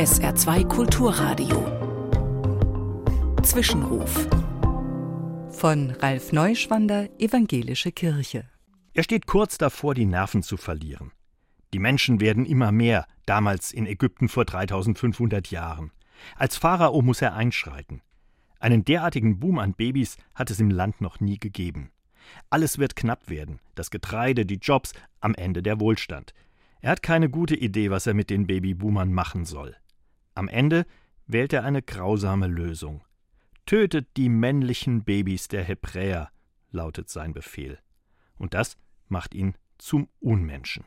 SR2 Kulturradio. Zwischenruf. Von Ralf Neuschwander, Evangelische Kirche. Er steht kurz davor, die Nerven zu verlieren. Die Menschen werden immer mehr, damals in Ägypten vor 3500 Jahren. Als Pharao muss er einschreiten. Einen derartigen Boom an Babys hat es im Land noch nie gegeben. Alles wird knapp werden, das Getreide, die Jobs, am Ende der Wohlstand. Er hat keine gute Idee, was er mit den Babyboomern machen soll. Am Ende wählt er eine grausame Lösung. Tötet die männlichen Babys der Hebräer, lautet sein Befehl. Und das macht ihn zum Unmenschen.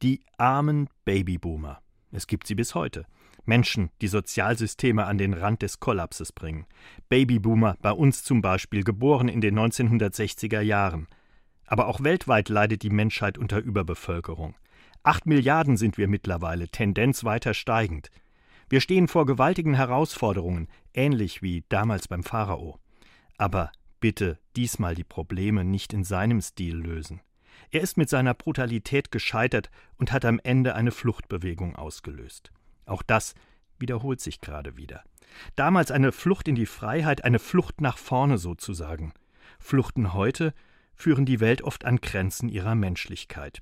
Die armen Babyboomer. Es gibt sie bis heute. Menschen, die Sozialsysteme an den Rand des Kollapses bringen. Babyboomer, bei uns zum Beispiel, geboren in den 1960er Jahren. Aber auch weltweit leidet die Menschheit unter Überbevölkerung. Acht Milliarden sind wir mittlerweile, Tendenz weiter steigend. Wir stehen vor gewaltigen Herausforderungen, ähnlich wie damals beim Pharao. Aber bitte diesmal die Probleme nicht in seinem Stil lösen. Er ist mit seiner Brutalität gescheitert und hat am Ende eine Fluchtbewegung ausgelöst. Auch das wiederholt sich gerade wieder. Damals eine Flucht in die Freiheit, eine Flucht nach vorne sozusagen. Fluchten heute führen die Welt oft an Grenzen ihrer Menschlichkeit.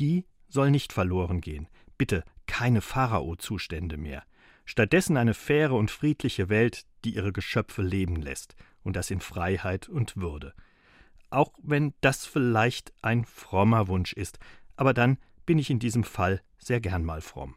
Die soll nicht verloren gehen. Bitte keine Pharao-Zustände mehr. Stattdessen eine faire und friedliche Welt, die ihre Geschöpfe leben lässt, und das in Freiheit und Würde. Auch wenn das vielleicht ein frommer Wunsch ist, aber dann bin ich in diesem Fall sehr gern mal fromm.